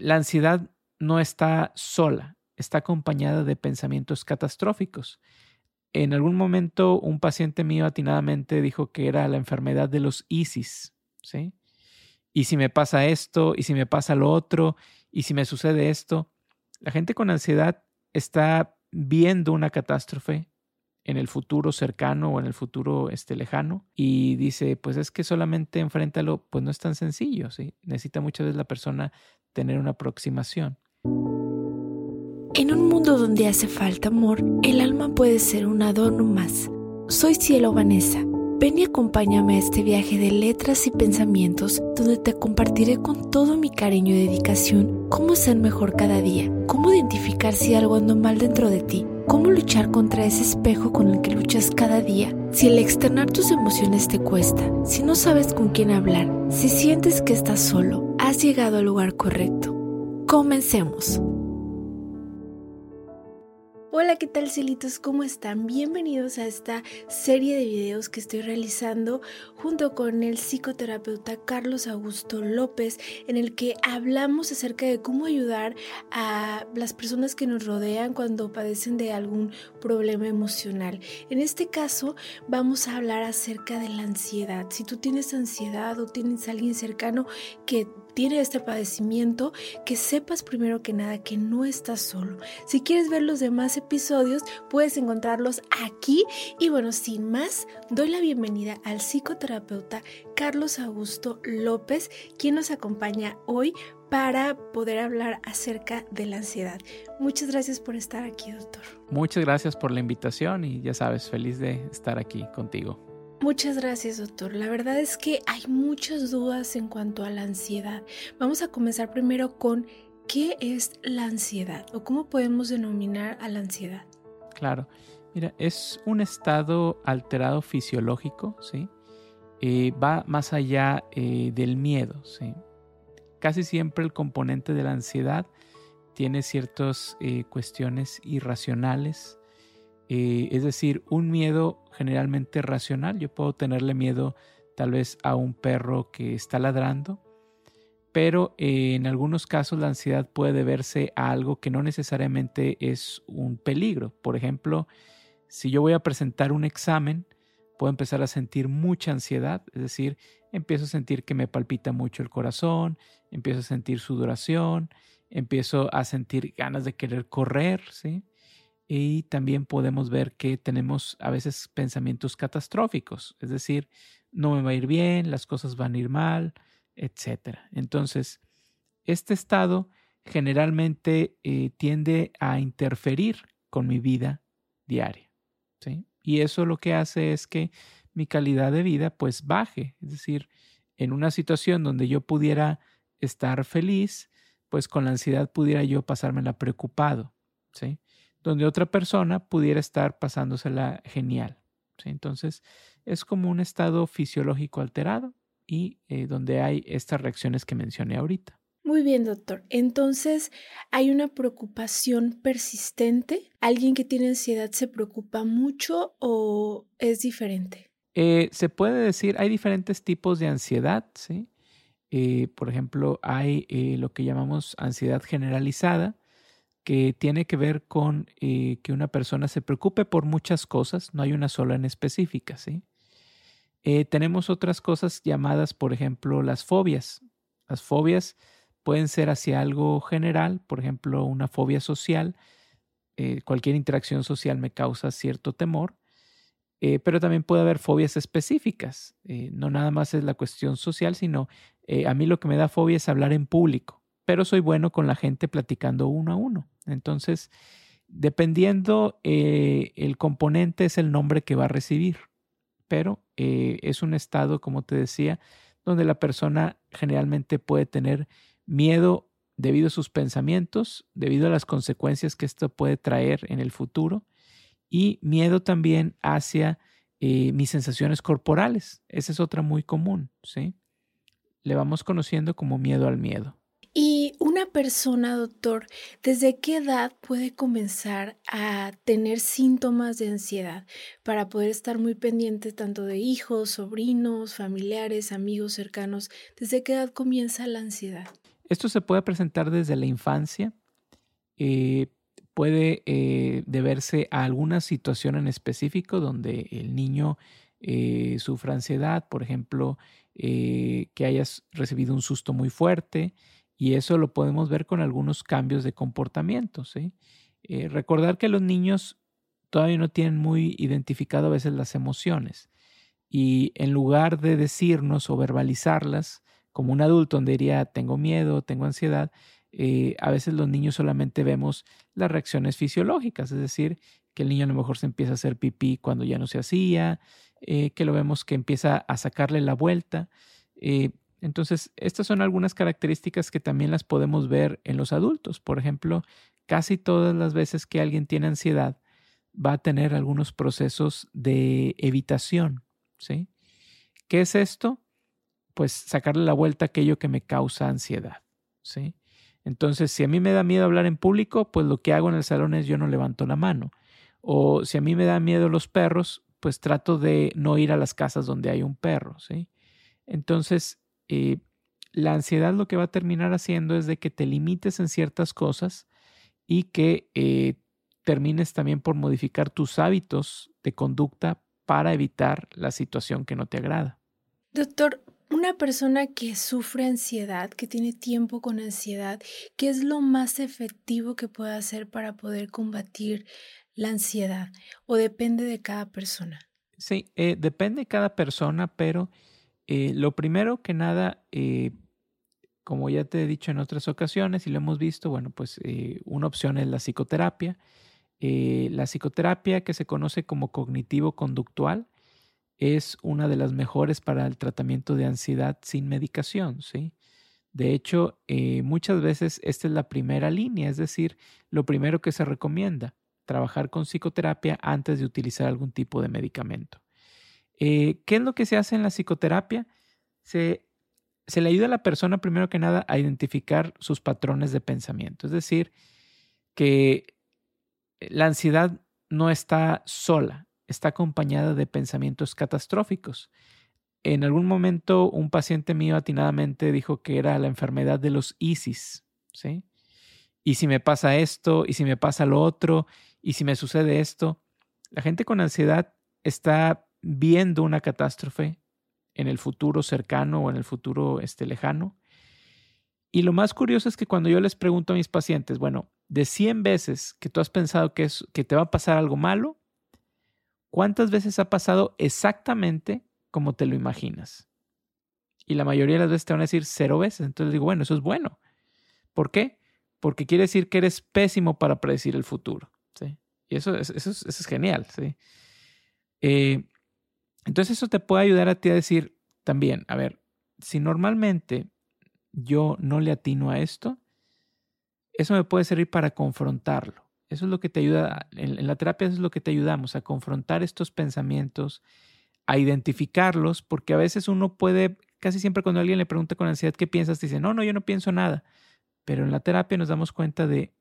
la ansiedad no está sola, está acompañada de pensamientos catastróficos. En algún momento un paciente mío atinadamente dijo que era la enfermedad de los ISIS, ¿sí? Y si me pasa esto, y si me pasa lo otro, y si me sucede esto, la gente con ansiedad está viendo una catástrofe en el futuro cercano o en el futuro este, lejano y dice, pues es que solamente enfréntalo, pues no es tan sencillo, ¿sí? Necesita muchas veces la persona tener una aproximación. En un mundo donde hace falta amor, el alma puede ser un adorno más. Soy Cielo Vanessa. Ven y acompáñame a este viaje de letras y pensamientos donde te compartiré con todo mi cariño y dedicación cómo ser mejor cada día, cómo identificar si algo anda mal dentro de ti, cómo luchar contra ese espejo con el que luchas cada día. Si el externar tus emociones te cuesta, si no sabes con quién hablar, si sientes que estás solo, has llegado al lugar correcto. Comencemos. Hola, ¿qué tal cielitos? ¿Cómo están? Bienvenidos a esta serie de videos que estoy realizando junto con el psicoterapeuta Carlos Augusto López, en el que hablamos acerca de cómo ayudar a las personas que nos rodean cuando padecen de algún problema emocional. En este caso, vamos a hablar acerca de la ansiedad. Si tú tienes ansiedad o tienes a alguien cercano que tiene este padecimiento, que sepas primero que nada que no estás solo. Si quieres ver los demás episodios, puedes encontrarlos aquí. Y bueno, sin más, doy la bienvenida al psicoterapeuta Carlos Augusto López, quien nos acompaña hoy para poder hablar acerca de la ansiedad. Muchas gracias por estar aquí, doctor. Muchas gracias por la invitación y ya sabes, feliz de estar aquí contigo. Muchas gracias, doctor. La verdad es que hay muchas dudas en cuanto a la ansiedad. Vamos a comenzar primero con qué es la ansiedad o cómo podemos denominar a la ansiedad. Claro, mira, es un estado alterado fisiológico, ¿sí? Eh, va más allá eh, del miedo, ¿sí? Casi siempre el componente de la ansiedad tiene ciertas eh, cuestiones irracionales, eh, es decir, un miedo generalmente racional. Yo puedo tenerle miedo tal vez a un perro que está ladrando, pero eh, en algunos casos la ansiedad puede deberse a algo que no necesariamente es un peligro. Por ejemplo, si yo voy a presentar un examen, puedo empezar a sentir mucha ansiedad, es decir, empiezo a sentir que me palpita mucho el corazón, empiezo a sentir sudoración, empiezo a sentir ganas de querer correr, ¿sí? Y también podemos ver que tenemos a veces pensamientos catastróficos, es decir, no me va a ir bien, las cosas van a ir mal, etc. Entonces, este estado generalmente eh, tiende a interferir con mi vida diaria. ¿sí? Y eso lo que hace es que mi calidad de vida pues baje. Es decir, en una situación donde yo pudiera estar feliz, pues con la ansiedad pudiera yo pasármela preocupado. ¿sí? Donde otra persona pudiera estar pasándosela genial. Entonces, es como un estado fisiológico alterado y eh, donde hay estas reacciones que mencioné ahorita. Muy bien, doctor. Entonces, ¿hay una preocupación persistente? ¿Alguien que tiene ansiedad se preocupa mucho o es diferente? Eh, se puede decir, hay diferentes tipos de ansiedad, ¿sí? Eh, por ejemplo, hay lo que llamamos ansiedad generalizada, que tiene que ver con eh, que una persona se preocupe por muchas cosas, no hay una sola en específica, ¿sí? Eh, tenemos otras cosas llamadas, por ejemplo, las fobias. Las fobias pueden ser hacia algo general, por ejemplo, una fobia social. Eh, cualquier interacción social me causa cierto temor, pero también puede haber fobias específicas. no nada más es la cuestión social, sino a mí lo que me da fobia es hablar en público pero soy bueno con la gente platicando uno a uno. Entonces, dependiendo eh, el componente es el nombre que va a recibir, pero eh, es un estado, como te decía, donde la persona generalmente puede tener miedo debido a sus pensamientos, debido a las consecuencias que esto puede traer en el futuro, y miedo también hacia eh, mis sensaciones corporales. Esa es otra muy común, ¿sí? Le vamos conociendo como miedo al miedo. Una persona, doctor, ¿desde qué edad puede comenzar a tener síntomas de ansiedad para poder estar muy pendiente tanto de hijos, sobrinos, familiares, amigos cercanos? ¿Desde qué edad comienza la ansiedad? Esto se puede presentar desde la infancia, eh, puede eh, deberse a alguna situación en específico donde el niño eh, sufra ansiedad, por ejemplo, que hayas recibido un susto muy fuerte, y eso lo podemos ver con algunos cambios de comportamiento. ¿sí? recordar que los niños todavía no tienen muy identificado a veces las emociones y en lugar de decirnos o verbalizarlas, como un adulto donde diría tengo miedo, tengo ansiedad, eh, a veces los niños solamente vemos las reacciones fisiológicas, es decir, que el niño a lo mejor se empieza a hacer pipí cuando ya no se hacía, eh, que lo vemos que empieza a sacarle la vuelta. Eh, entonces, estas son algunas características que también las podemos ver en los adultos. Por ejemplo, casi todas las veces que alguien tiene ansiedad va a tener algunos procesos de evitación, ¿sí? ¿Qué es esto? pues sacarle la vuelta a aquello que me causa ansiedad, ¿sí? Entonces, si a mí me da miedo hablar en público, pues lo que hago en el salón es yo no levanto la mano. O si a mí me da miedo los perros, pues trato de no ir a las casas donde hay un perro, ¿sí? Entonces, eh, la ansiedad lo que va a terminar haciendo es de que te limites en ciertas cosas y que eh, termines también por modificar tus hábitos de conducta para evitar la situación que no te agrada. Doctor, una persona que sufre ansiedad, que tiene tiempo con ansiedad, ¿qué es lo más efectivo que puede hacer para poder combatir la ansiedad? ¿O depende de cada persona? Sí, eh, depende de cada persona, pero eh, lo primero que nada, eh, como ya te he dicho en otras ocasiones y lo hemos visto, bueno, pues una opción es la psicoterapia. la psicoterapia que se conoce como cognitivo-conductual es una de las mejores para el tratamiento de ansiedad sin medicación, ¿sí? De hecho, eh, muchas veces esta es la primera línea, es decir, lo primero que se recomienda, trabajar con psicoterapia antes de utilizar algún tipo de medicamento. Eh, ¿Qué es lo que se hace en la psicoterapia? Se, se le ayuda a la persona, primero que nada, a identificar sus patrones de pensamiento, es decir, que la ansiedad no está sola, está acompañada de pensamientos catastróficos. En algún momento un paciente mío atinadamente dijo que era la enfermedad de los ISIS, ¿sí? Y si me pasa esto, y si me pasa lo otro, y si me sucede esto, la gente con ansiedad está viendo una catástrofe en el futuro cercano o en el futuro este, lejano. Y lo más curioso es que cuando yo les pregunto a mis pacientes, bueno, de 100 veces que tú has pensado que, es, que te va a pasar algo malo, ¿Cuántas veces ha pasado exactamente como te lo imaginas? Y la mayoría de las veces te van a decir cero veces. Entonces digo, bueno, eso es bueno. ¿Por qué? Porque quiere decir que eres pésimo para predecir el futuro. ¿sí? Y eso, eso, es, genial. ¿sí? Eh, entonces eso te puede ayudar a ti a decir también, a ver, si normalmente yo no le atino a esto, eso me puede servir para confrontarlo. Eso es lo que te ayuda, en, la terapia es lo que te ayudamos, a confrontar estos pensamientos, a identificarlos, porque a veces uno puede, casi siempre cuando alguien le pregunta con ansiedad qué piensas, dice, no, no, yo no pienso nada. Pero en la terapia nos damos cuenta de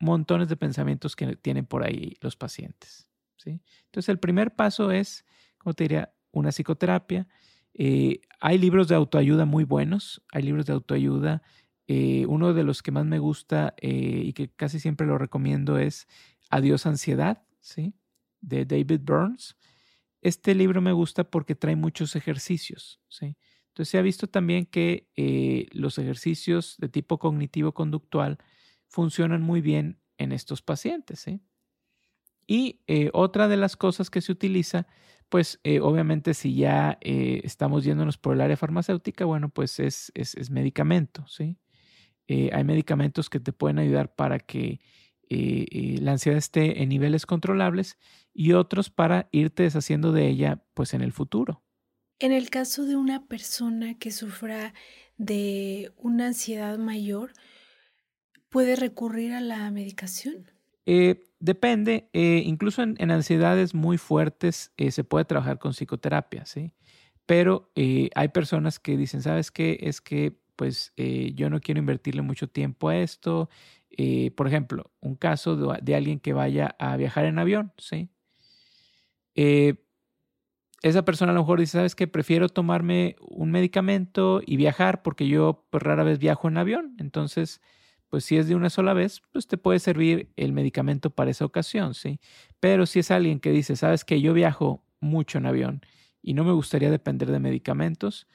montones de pensamientos que tienen por ahí los pacientes. ¿sí? Entonces el primer paso es, como te diría, una psicoterapia. Eh, hay libros de autoayuda muy buenos, hay libros de autoayuda eh, uno de los que más me gusta eh, y que casi siempre lo recomiendo es Adiós Ansiedad, ¿sí? de David Burns. Este libro me gusta porque trae muchos ejercicios. ¿sí? Entonces se ha visto también que los ejercicios de tipo cognitivo-conductual funcionan muy bien en estos pacientes. Y otra de las cosas que se utiliza, pues obviamente si ya estamos yéndonos por el área farmacéutica, bueno, pues es, es, es medicamento, ¿sí? Eh, hay medicamentos que te pueden ayudar para que eh, eh, la ansiedad esté en niveles controlables y otros para irte deshaciendo de ella pues en el futuro. En el caso de una persona que sufra de una ansiedad mayor, ¿puede recurrir a la medicación? Depende, incluso en, ansiedades muy fuertes se puede trabajar con psicoterapia, ¿sí? Pero hay personas que dicen, ¿sabes qué? Es que pues eh, yo no quiero invertirle mucho tiempo a esto. Eh, por ejemplo, un caso de, alguien que vaya a viajar en avión, ¿sí? Eh, esa persona a lo mejor dice, ¿sabes qué? Prefiero tomarme un medicamento y viajar porque yo pues, rara vez viajo en avión. Entonces, pues si es de una sola vez, pues te puede servir el medicamento para esa ocasión, ¿sí? Pero si es alguien que dice, ¿sabes qué? Yo viajo mucho en avión y no me gustaría depender de medicamentos,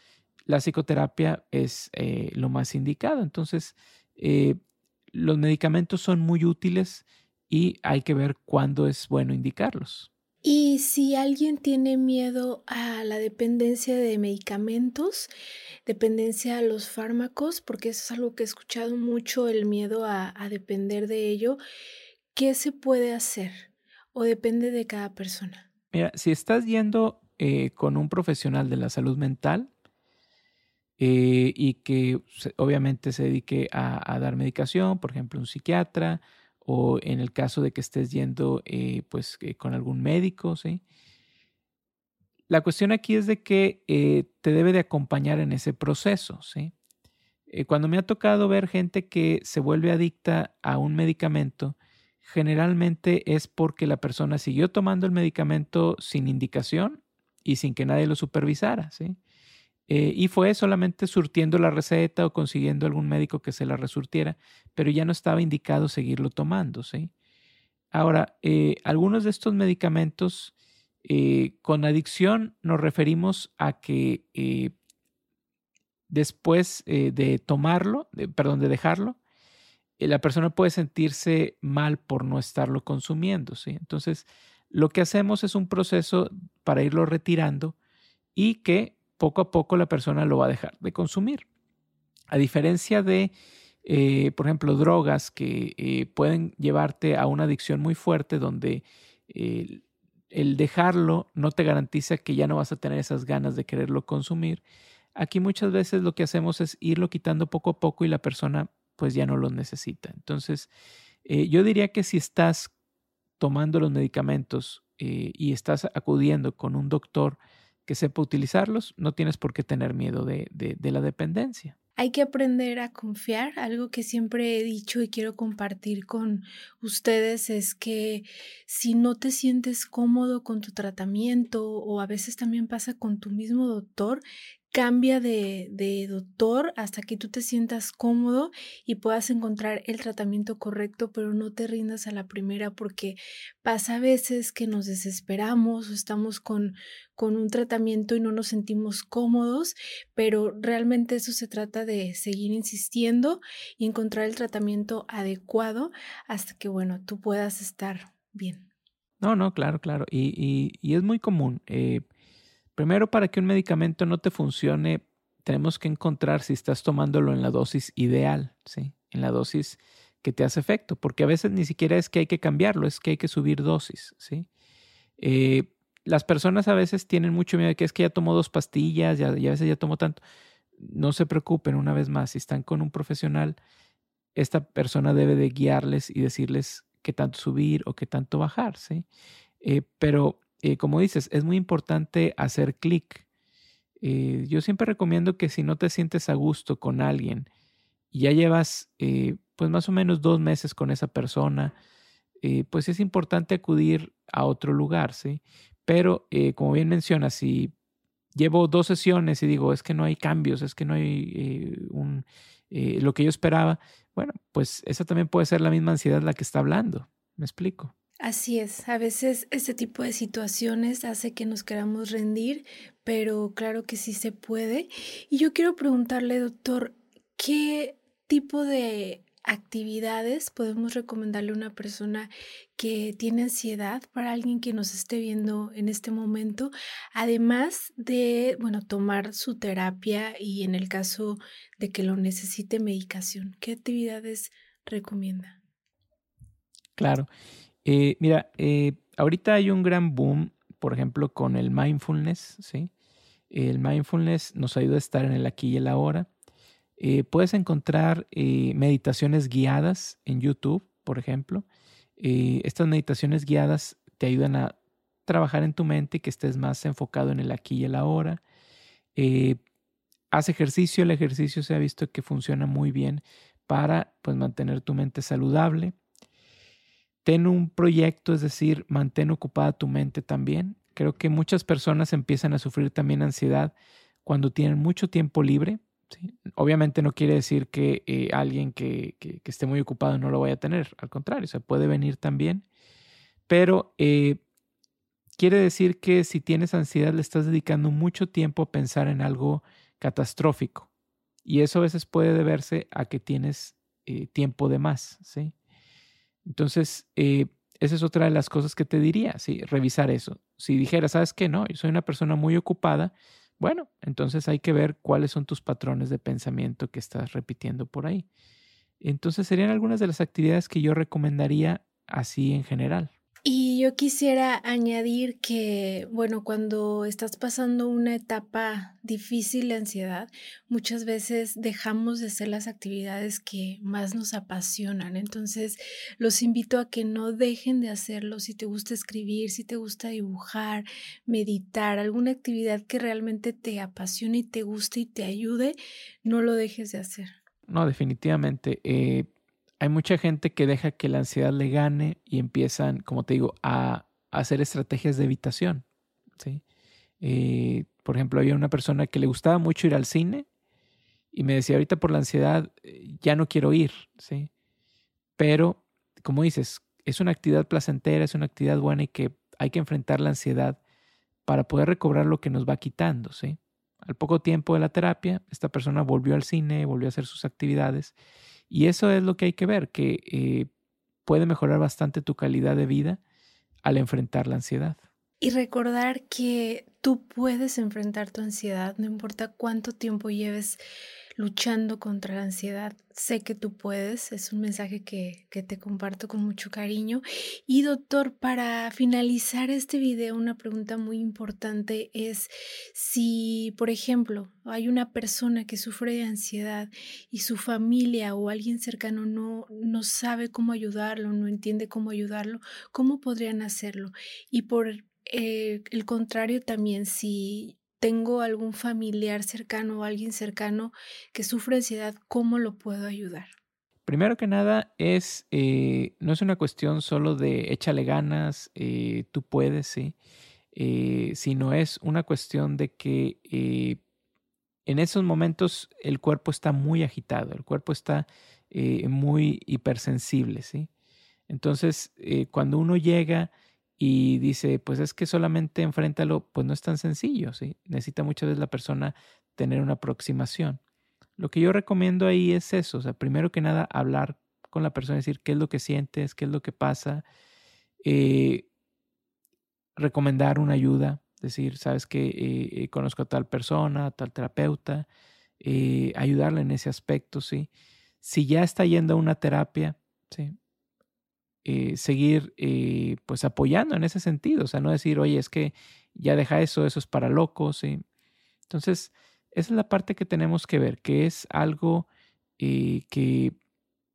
la psicoterapia es eh, lo más indicado. Entonces, eh, los medicamentos son muy útiles y hay que ver cuándo es bueno indicarlos. Y si alguien tiene miedo a la dependencia de medicamentos, dependencia a los fármacos, porque eso es algo que he escuchado mucho, el miedo a, depender de ello, ¿qué se puede hacer? ¿O depende de cada persona? Mira, si estás yendo eh, con un profesional de la salud mental eh, y que obviamente se dedique a dar medicación, por ejemplo, un psiquiatra, o en el caso de que estés yendo eh, pues eh, con algún médico, ¿sí? La cuestión aquí es de que eh, te debe de acompañar en ese proceso, ¿sí? cuando me ha tocado ver gente que se vuelve adicta a un medicamento, generalmente es porque la persona siguió tomando el medicamento sin indicación y sin que nadie lo supervisara, ¿sí? Eh, y fue solamente surtiendo la receta o consiguiendo algún médico que se la resurtiera, pero ya no estaba indicado seguirlo tomando, ¿sí? Ahora, eh, algunos de estos medicamentos eh, con adicción nos referimos a que después de tomarlo, perdón, de dejarlo, la persona puede sentirse mal por no estarlo consumiendo, ¿sí? Entonces, lo que hacemos es un proceso para irlo retirando y que poco a poco la persona lo va a dejar de consumir. A diferencia de, eh, por ejemplo, drogas que eh, pueden llevarte a una adicción muy fuerte donde el dejarlo no te garantiza que ya no vas a tener esas ganas de quererlo consumir. Aquí muchas veces lo que hacemos es irlo quitando poco a poco y la persona pues ya no lo necesita. Entonces, eh, yo diría que si estás tomando los medicamentos y estás acudiendo con un doctor que sepa utilizarlos, no tienes por qué tener miedo de, la dependencia. Hay que aprender a confiar. Algo que siempre he dicho y quiero compartir con ustedes es que si no te sientes cómodo con tu tratamiento o a veces también pasa con tu mismo doctor, cambia de, doctor hasta que tú te sientas cómodo y puedas encontrar el tratamiento correcto, pero no te rindas a la primera porque pasa a veces que nos desesperamos o estamos con, con un tratamiento y no nos sentimos cómodos, pero realmente eso se trata de seguir insistiendo y encontrar el tratamiento adecuado hasta que, bueno, tú puedas estar bien. No, no, claro, claro. Y, y, es muy común. Eh, Primero, para que un medicamento no te funcione, tenemos que encontrar si estás tomándolo en la dosis ideal, ¿sí? En la dosis que te hace efecto, porque a veces ni siquiera es que hay que cambiarlo, es que hay que subir dosis, ¿sí? Eh, las personas a veces tienen mucho miedo de que es que ya tomó dos pastillas, ya, y a veces ya tomó tanto. No se preocupen, una vez más, si están con un profesional, esta persona debe de guiarles y decirles qué tanto subir o qué tanto bajar, ¿sí? Eh, pero eh, como dices, es muy importante hacer clic. Eh, yo siempre recomiendo que si no te sientes a gusto con alguien y ya llevas eh, pues más o menos dos meses con esa persona, pues es importante acudir a otro lugar, ¿sí? Pero como bien mencionas, si llevo dos sesiones y digo, es que no hay cambios, es que no hay un, lo que yo esperaba, bueno, pues esa también puede ser la misma ansiedad la que está hablando. ¿Me explico? Así es, a veces este tipo de situaciones hace que nos queramos rendir, pero claro que sí se puede. Y yo quiero preguntarle, doctor, ¿qué tipo de actividades podemos recomendarle a una persona que tiene ansiedad para alguien que nos esté viendo en este momento, además de, bueno, tomar su terapia y en el caso de que lo necesite medicación? ¿Qué actividades recomienda? Claro. Eh, mira, eh, ahorita hay un gran boom, por ejemplo, con el mindfulness, ¿sí? El mindfulness nos ayuda a estar en el aquí y el ahora. Eh, puedes encontrar meditaciones guiadas en YouTube, por ejemplo. estas meditaciones guiadas te ayudan a trabajar en tu mente y que estés más enfocado en el aquí y el ahora. haz ejercicio, el ejercicio se ha visto que funciona muy bien para pues, mantener tu mente saludable ten un proyecto, es decir, mantén ocupada tu mente también. Creo que muchas personas empiezan a sufrir también ansiedad cuando tienen mucho tiempo libre. Obviamente no quiere decir que eh, alguien que, esté muy ocupado no lo vaya a tener, al contrario, se puede venir también, pero eh, quiere decir que si tienes ansiedad le estás dedicando mucho tiempo a pensar en algo catastrófico y eso a veces puede deberse a que tienes eh, tiempo de más, ¿sí? Entonces, esa es otra de las cosas que te diría, ¿sí? Revisar eso. Si dijera, ¿sabes qué? No, yo soy una persona muy ocupada, bueno, entonces hay que ver cuáles son tus patrones de pensamiento que estás repitiendo por ahí. Entonces serían algunas de las actividades que yo recomendaría así en general. Y yo quisiera añadir que, bueno, cuando estás pasando una etapa difícil de ansiedad, muchas veces dejamos de hacer las actividades que más nos apasionan. Entonces, los invito a que no dejen de hacerlo. Si te gusta escribir, si te gusta dibujar, meditar, alguna actividad que realmente te apasione y te guste y te ayude, no lo dejes de hacer. No, definitivamente. Eh, hay mucha gente que deja que la ansiedad le gane y empiezan, como te digo, a, hacer estrategias de evitación. ¿sí? Eh, por ejemplo, había una persona que le gustaba mucho ir al cine y me decía, ahorita por la ansiedad eh, ya no quiero ir, ¿sí? Pero, como dices, es una actividad placentera, es una actividad buena y que hay que enfrentar la ansiedad para poder recobrar lo que nos va quitando, ¿sí? Al poco tiempo de la terapia, esta persona volvió al cine, volvió a hacer sus actividades y eso es lo que hay que ver, que eh, puede mejorar bastante tu calidad de vida al enfrentar la ansiedad. Y recordar que tú puedes enfrentar tu ansiedad, no importa cuánto tiempo lleves luchando contra la ansiedad. Sé que tú puedes, es un mensaje que, te comparto con mucho cariño. Y doctor, para finalizar este video, una pregunta muy importante es si, por ejemplo, hay una persona que sufre de ansiedad y su familia o alguien cercano no, no sabe cómo ayudarlo, no entiende cómo ayudarlo, ¿cómo podrían hacerlo? Y por eh, el contrario también, si tengo algún familiar cercano o alguien cercano que sufre ansiedad, ¿cómo lo puedo ayudar? Primero que nada, es, eh, no es una cuestión solo de échale ganas, eh, tú puedes, sí, eh, sino es una cuestión de que en esos momentos el cuerpo está muy agitado, el cuerpo está muy hipersensible, ¿sí? Entonces, cuando uno llega y dice, pues es que solamente enfréntalo, pues no es tan sencillo, ¿sí? Necesita muchas veces la persona tener una aproximación. Lo que yo recomiendo ahí es eso, o primero que nada, hablar con la persona, decir qué es lo que sientes, qué es lo que pasa, eh, recomendar una ayuda, decir, sabes que eh, eh, conozco a tal persona, tal terapeuta, ayudarle en ese aspecto, ¿sí? Si ya está yendo a una terapia, ¿sí? Eh, seguir eh, pues apoyando en ese sentido, o sea, no decir, oye, es que ya deja eso, eso es para locos. ¿sí? Entonces, esa es la parte que tenemos que ver, que es algo eh, que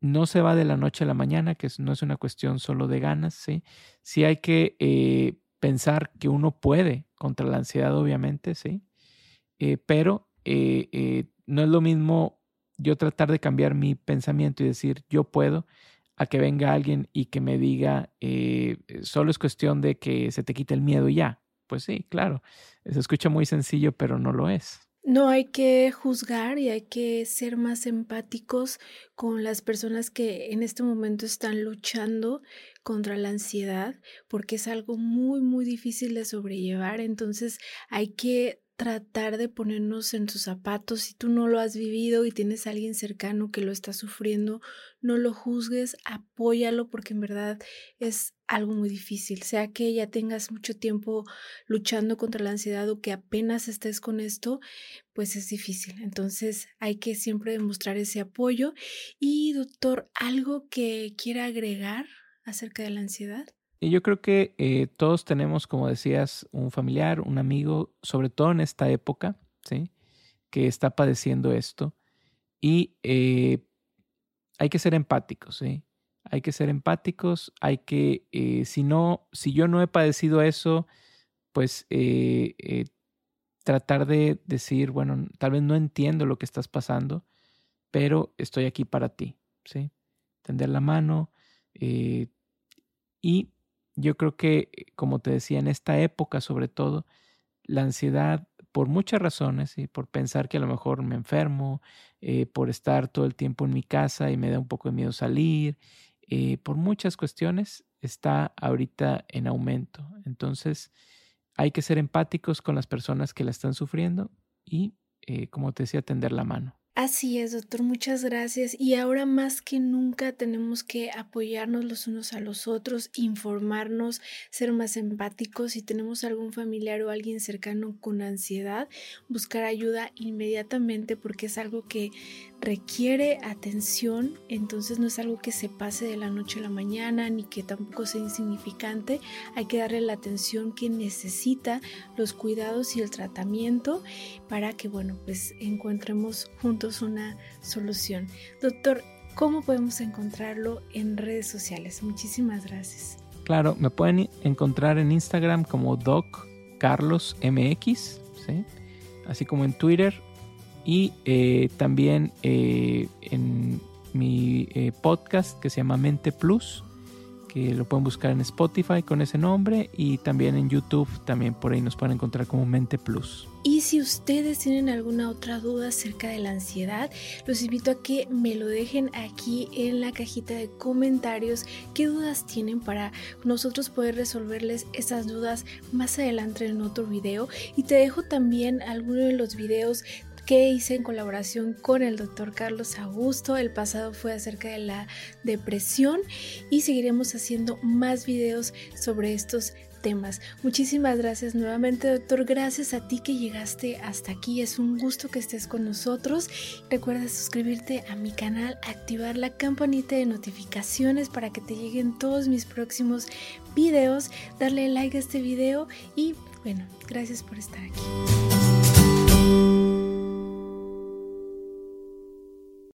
no se va de la noche a la mañana, que no es una cuestión solo de ganas, ¿sí? Sí hay que pensar que uno puede contra la ansiedad, obviamente, ¿sí? pero no es lo mismo yo tratar de cambiar mi pensamiento y decir, yo puedo, a que venga alguien y que me diga, eh, solo es cuestión de que se te quite el miedo y ya. Pues sí, claro, se escucha muy sencillo, pero no lo es. No hay que juzgar y hay que ser más empáticos con las personas que en este momento están luchando contra la ansiedad, porque es algo muy, muy difícil de sobrellevar. Entonces hay que tratar de ponernos en sus zapatos. Si tú no lo has vivido y tienes a alguien cercano que lo está sufriendo, no lo juzgues, apóyalo porque en verdad es algo muy difícil. Sea que ya tengas mucho tiempo luchando contra la ansiedad o que apenas estés con esto, pues es difícil. Entonces hay que siempre demostrar ese apoyo. Y doctor, ¿algo que quiera agregar acerca de la ansiedad? Y yo creo que eh, todos tenemos, como decías, un familiar, un amigo, sobre todo en esta época, ¿sí? Que está padeciendo esto. Y eh, hay que ser empáticos, ¿sí? Hay que ser empáticos, hay que, eh, si no, si yo no he padecido eso, pues tratar de decir, bueno, tal vez no entiendo lo que estás pasando, pero estoy aquí para ti, ¿sí? Tender la mano y yo creo que, como te decía, en esta época sobre todo, la ansiedad, por muchas razones, y por pensar que a lo mejor me enfermo, eh, por estar todo el tiempo en mi casa y me da un poco de miedo salir, eh, por muchas cuestiones, está ahorita en aumento. Entonces, hay que ser empáticos con las personas que la están sufriendo y, eh, como te decía, tender la mano. Así es, doctor, muchas gracias. Y ahora más que nunca tenemos que apoyarnos los unos a los otros, informarnos, ser más empáticos. Si tenemos algún familiar o alguien cercano con ansiedad, buscar ayuda inmediatamente porque es algo que requiere atención, entonces no es algo que se pase de la noche a la mañana ni que tampoco sea insignificante. Hay que darle la atención que necesita, los cuidados y el tratamiento para que, bueno, pues encontremos juntos una solución. Doctor, ¿cómo podemos encontrarlo en redes sociales? Muchísimas gracias. Claro, me pueden encontrar en Instagram como Doc Carlos MX, así como en Twitter y eh, también eh, en mi eh, podcast que se llama Mente Plus que lo pueden buscar en Spotify con ese nombre y también en YouTube, también por ahí nos pueden encontrar como Mente Plus. Y si ustedes tienen alguna otra duda acerca de la ansiedad, los invito a que me lo dejen aquí en la cajita de comentarios. ¿Qué dudas tienen para nosotros poder resolverles esas dudas más adelante en otro video? Y te dejo también algunos de los videos que hice en colaboración con el doctor Carlos Augusto. El pasado fue acerca de la depresión y seguiremos haciendo más videos sobre estos temas. Muchísimas gracias nuevamente, doctor. Gracias a ti que llegaste hasta aquí. Es un gusto que estés con nosotros. Recuerda suscribirte a mi canal, activar la campanita de notificaciones para que te lleguen todos mis próximos videos, darle like a este video y bueno, gracias por estar aquí.